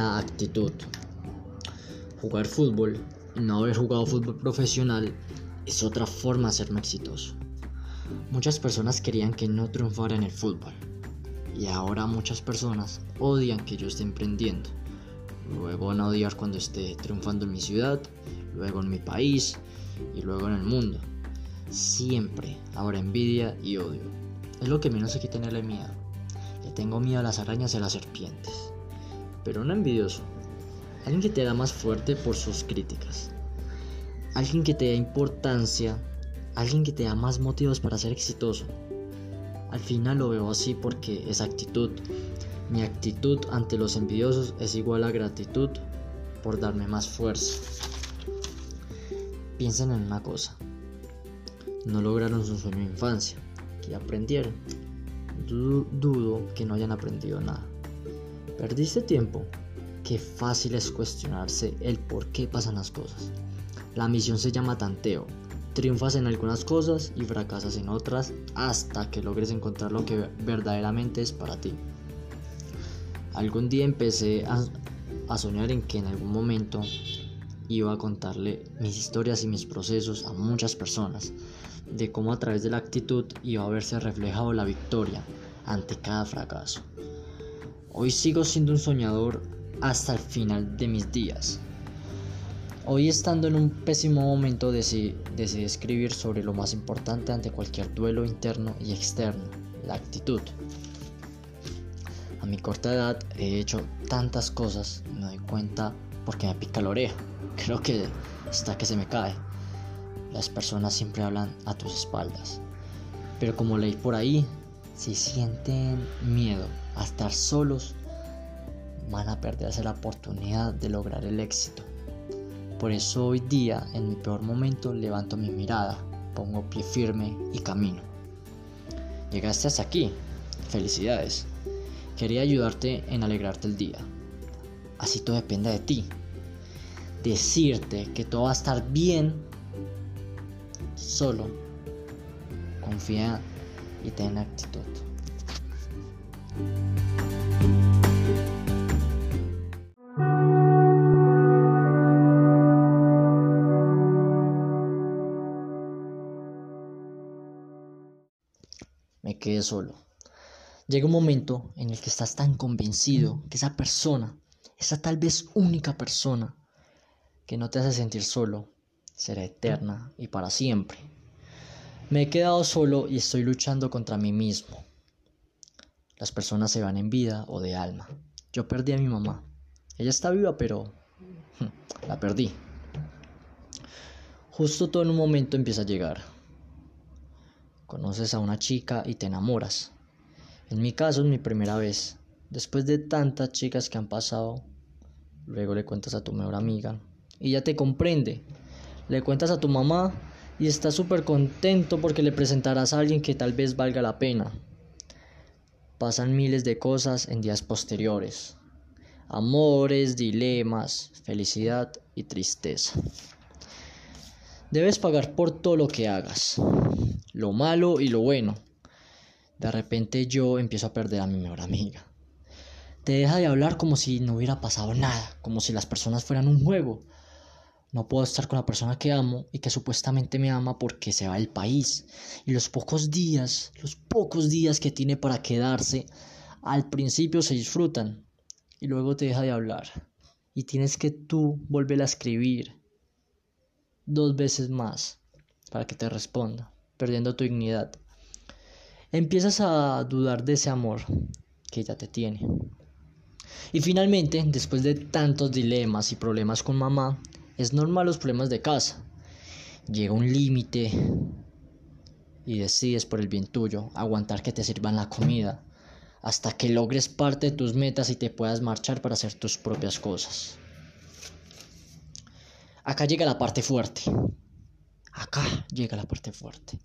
actitud. Jugar fútbol y no haber jugado fútbol profesional es otra forma de ser exitoso. Muchas personas querían que no triunfara en el fútbol y ahora muchas personas odian que yo esté emprendiendo. Luego van a odiar cuando esté triunfando en mi ciudad, luego en mi país y luego en el mundo. Siempre habrá envidia y odio. Es lo que menos hay que tenerle miedo. Le tengo miedo a las arañas y a las serpientes. Pero no envidioso. Alguien que te da más fuerte por sus críticas. Alguien que te da importancia. Alguien que te da más motivos para ser exitoso. Al final lo veo así porque es actitud. Mi actitud ante los envidiosos es igual a gratitud por darme más fuerza. Piensen en una cosa no lograron su sueño de infancia, que aprendieron. Dudo, que no hayan aprendido nada. ¿Perdiste tiempo? Qué fácil es cuestionarse el por qué pasan las cosas. La misión se llama tanteo. Triunfas en algunas cosas y fracasas en otras hasta que logres encontrar lo que verdaderamente es para ti. Algún día empecé a, a soñar en que en algún momento iba a contarle mis historias y mis procesos a muchas personas de cómo a través de la actitud iba a verse reflejado la victoria ante cada fracaso. Hoy sigo siendo un soñador hasta el final de mis días. Hoy estando en un pésimo momento decidí, escribir sobre lo más importante ante cualquier duelo interno y externo, la actitud. A mi corta edad he hecho tantas cosas, me doy cuenta porque me pica la oreja. Creo que está que se me cae. Las personas siempre hablan a tus espaldas. Pero como leí por ahí, si sienten miedo a estar solos, van a perderse la oportunidad de lograr el éxito. Por eso hoy día, en mi peor momento, levanto mi mirada, pongo pie firme y camino. Llegaste hasta aquí. Felicidades. Quería ayudarte en alegrarte el día. Así todo depende de ti. Decirte que todo va a estar bien Solo confía y ten actitud. Me quedé solo. Llega un momento en el que estás tan convencido que esa persona, esa tal vez única persona que no te hace sentir solo, será eterna y para siempre. Me he quedado solo y estoy luchando contra mí mismo. Las personas se van en vida o de alma. Yo perdí a mi mamá. Ella está viva, pero la perdí. Justo todo en un momento empieza a llegar. Conoces a una chica y te enamoras. En mi caso es mi primera vez. Después de tantas chicas que han pasado, luego le cuentas a tu mejor amiga y ella te comprende le cuentas a tu mamá y estás súper contento porque le presentarás a alguien que tal vez valga la pena. Pasan miles de cosas en días posteriores. Amores, dilemas, felicidad y tristeza. Debes pagar por todo lo que hagas, lo malo y lo bueno. De repente yo empiezo a perder a mi mejor amiga. Te deja de hablar como si no hubiera pasado nada, como si las personas fueran un juego. No puedo estar con la persona que amo y que supuestamente me ama porque se va del país. Y los pocos días, los pocos días que tiene para quedarse, al principio se disfrutan y luego te deja de hablar. Y tienes que tú volver a escribir dos veces más para que te responda, perdiendo tu dignidad. Empiezas a dudar de ese amor que ya te tiene. Y finalmente, después de tantos dilemas y problemas con mamá, es normal los problemas de casa. Llega un límite y decides por el bien tuyo aguantar que te sirvan la comida hasta que logres parte de tus metas y te puedas marchar para hacer tus propias cosas. Acá llega la parte fuerte. Acá llega la parte fuerte.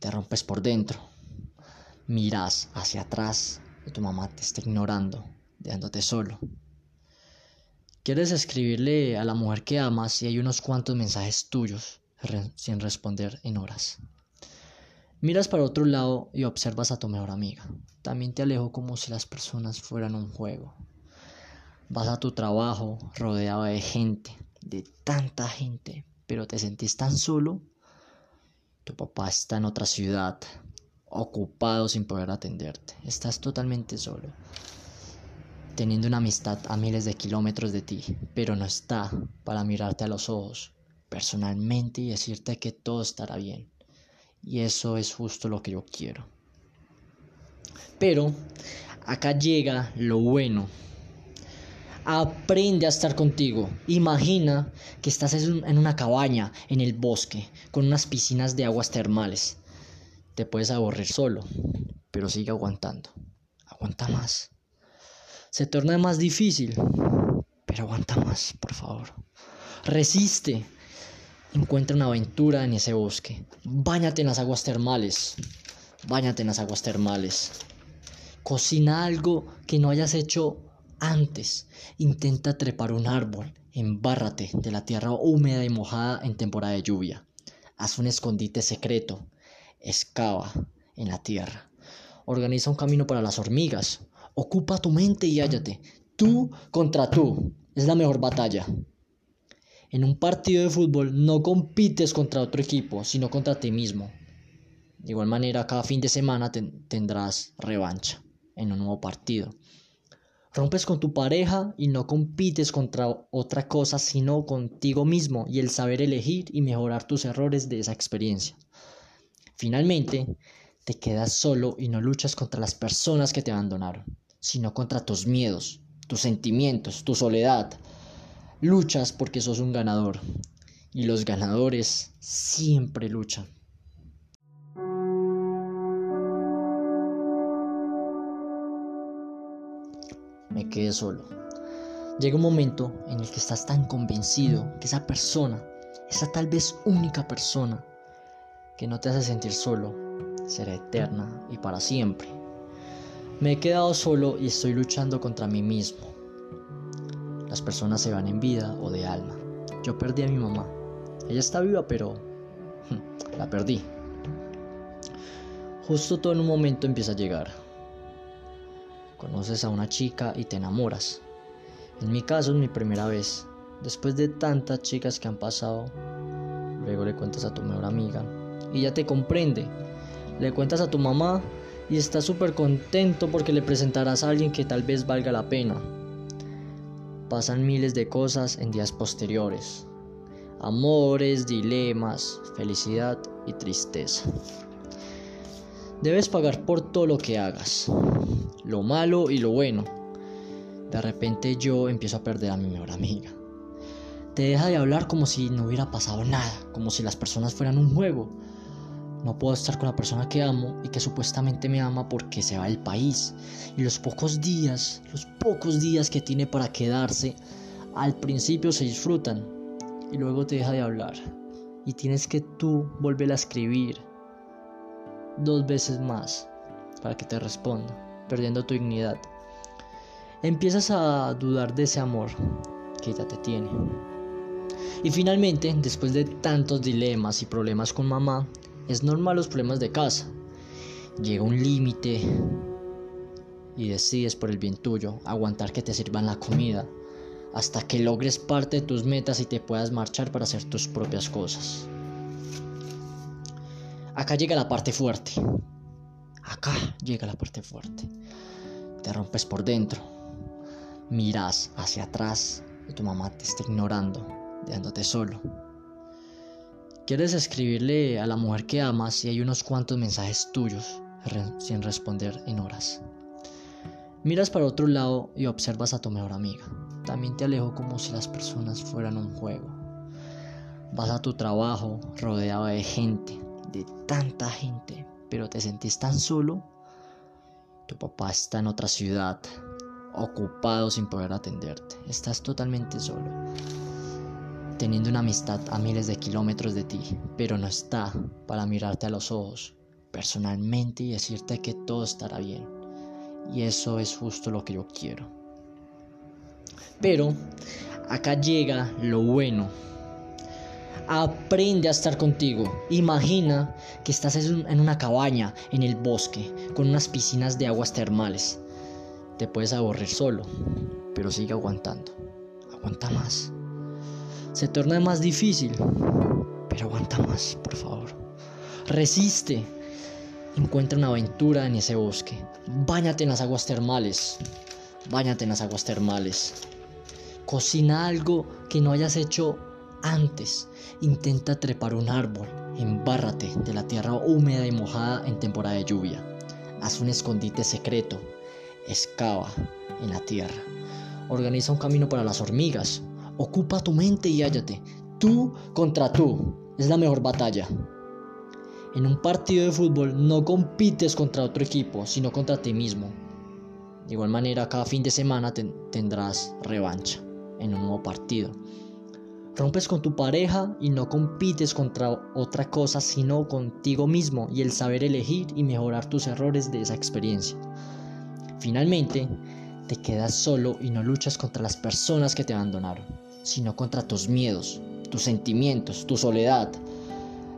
Te rompes por dentro. Miras hacia atrás y tu mamá te está ignorando, dejándote solo. Quieres escribirle a la mujer que amas y hay unos cuantos mensajes tuyos sin responder en horas. Miras para otro lado y observas a tu mejor amiga. También te alejo como si las personas fueran un juego. Vas a tu trabajo rodeado de gente, de tanta gente, pero te sentís tan solo. Tu papá está en otra ciudad, ocupado sin poder atenderte. Estás totalmente solo, teniendo una amistad a miles de kilómetros de ti, pero no está para mirarte a los ojos personalmente y decirte que todo estará bien. Y eso es justo lo que yo quiero. Pero acá llega lo bueno. Aprende a estar contigo. Imagina que estás en una cabaña en el bosque con unas piscinas de aguas termales. Te puedes aburrir solo, pero sigue aguantando. Aguanta más. Se torna más difícil, pero aguanta más, por favor. Resiste. Encuentra una aventura en ese bosque. Báñate en las aguas termales. Báñate en las aguas termales. Cocina algo que no hayas hecho antes. Intenta trepar un árbol. Embárrate de la tierra húmeda y mojada en temporada de lluvia. Haz un escondite secreto. Excava en la tierra. Organiza un camino para las hormigas. Ocupa tu mente y hállate. Tú contra tú. Es la mejor batalla. En un partido de fútbol no compites contra otro equipo, sino contra ti mismo. De igual manera, cada fin de semana tendrás revancha en un nuevo partido. Rompes con tu pareja y no compites contra otra cosa, sino contigo mismo y el saber elegir y mejorar tus errores de esa experiencia. Finalmente, te quedas solo y no luchas contra las personas que te abandonaron, sino contra tus miedos, tus sentimientos, tu soledad, Luchas porque sos un ganador. Y los ganadores siempre luchan. Me quedé solo. Llega un momento en el que estás tan convencido que esa persona, esa tal vez única persona que no te hace sentir solo, será eterna y para siempre. Me he quedado solo y estoy luchando contra mí mismo. Las personas se van en vida o de alma. Yo perdí a mi mamá. Ella está viva, pero la perdí. Justo todo en un momento empieza a llegar. Conoces a una chica y te enamoras. En mi caso es mi primera vez. Después de tantas chicas que han pasado, luego le cuentas a tu mejor amiga y ya te comprende. Le cuentas a tu mamá y está súper contento porque le presentarás a alguien que tal vez valga la pena. Pasan miles de cosas en días posteriores. Amores, dilemas, felicidad y tristeza. Debes pagar por todo lo que hagas, lo malo y lo bueno. De repente yo empiezo a perder a mi mejor amiga. Te deja de hablar como si no hubiera pasado nada, como si las personas fueran un juego. No puedo estar con la persona que amo y que supuestamente me ama porque se va del país. Y los pocos días, los pocos días que tiene para quedarse, al principio se disfrutan y luego te deja de hablar. Y tienes que tú volver a escribir dos veces más para que te responda, perdiendo tu dignidad. Empiezas a dudar de ese amor que ya te tiene. Y finalmente, después de tantos dilemas y problemas con mamá, es normal los problemas de casa. Llega un límite y decides por el bien tuyo aguantar que te sirvan la comida hasta que logres parte de tus metas y te puedas marchar para hacer tus propias cosas. Acá llega la parte fuerte. Acá llega la parte fuerte. Te rompes por dentro. Miras hacia atrás y tu mamá te está ignorando, dejándote solo. Quieres escribirle a la mujer que amas y hay unos cuantos mensajes tuyos sin responder en horas. Miras para otro lado y observas a tu mejor amiga. También te alejo como si las personas fueran un juego. Vas a tu trabajo rodeado de gente, de tanta gente, pero te sentís tan solo. Tu papá está en otra ciudad, ocupado sin poder atenderte. Estás totalmente solo teniendo una amistad a miles de kilómetros de ti, pero no está para mirarte a los ojos personalmente y decirte que todo estará bien. Y eso es justo lo que yo quiero. Pero acá llega lo bueno. Aprende a estar contigo. Imagina que estás en una cabaña en el bosque con unas piscinas de aguas termales. Te puedes aburrir solo, pero sigue aguantando. Aguanta más. Se torna más difícil, pero aguanta más, por favor. Resiste. Encuentra una aventura en ese bosque. Báñate en las aguas termales. Báñate en las aguas termales. Cocina algo que no hayas hecho antes. Intenta trepar un árbol. Embárrate de la tierra húmeda y mojada en temporada de lluvia. Haz un escondite secreto. Excava en la tierra. Organiza un camino para las hormigas. Ocupa tu mente y hállate. Tú contra tú. Es la mejor batalla. En un partido de fútbol no compites contra otro equipo, sino contra ti mismo. De igual manera, cada fin de semana tendrás revancha en un nuevo partido. Rompes con tu pareja y no compites contra otra cosa, sino contigo mismo y el saber elegir y mejorar tus errores de esa experiencia. Finalmente, te quedas solo y no luchas contra las personas que te abandonaron, sino contra tus miedos, tus sentimientos, tu soledad,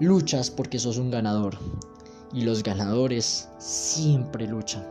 Luchas porque sos un ganador. Y los ganadores siempre luchan.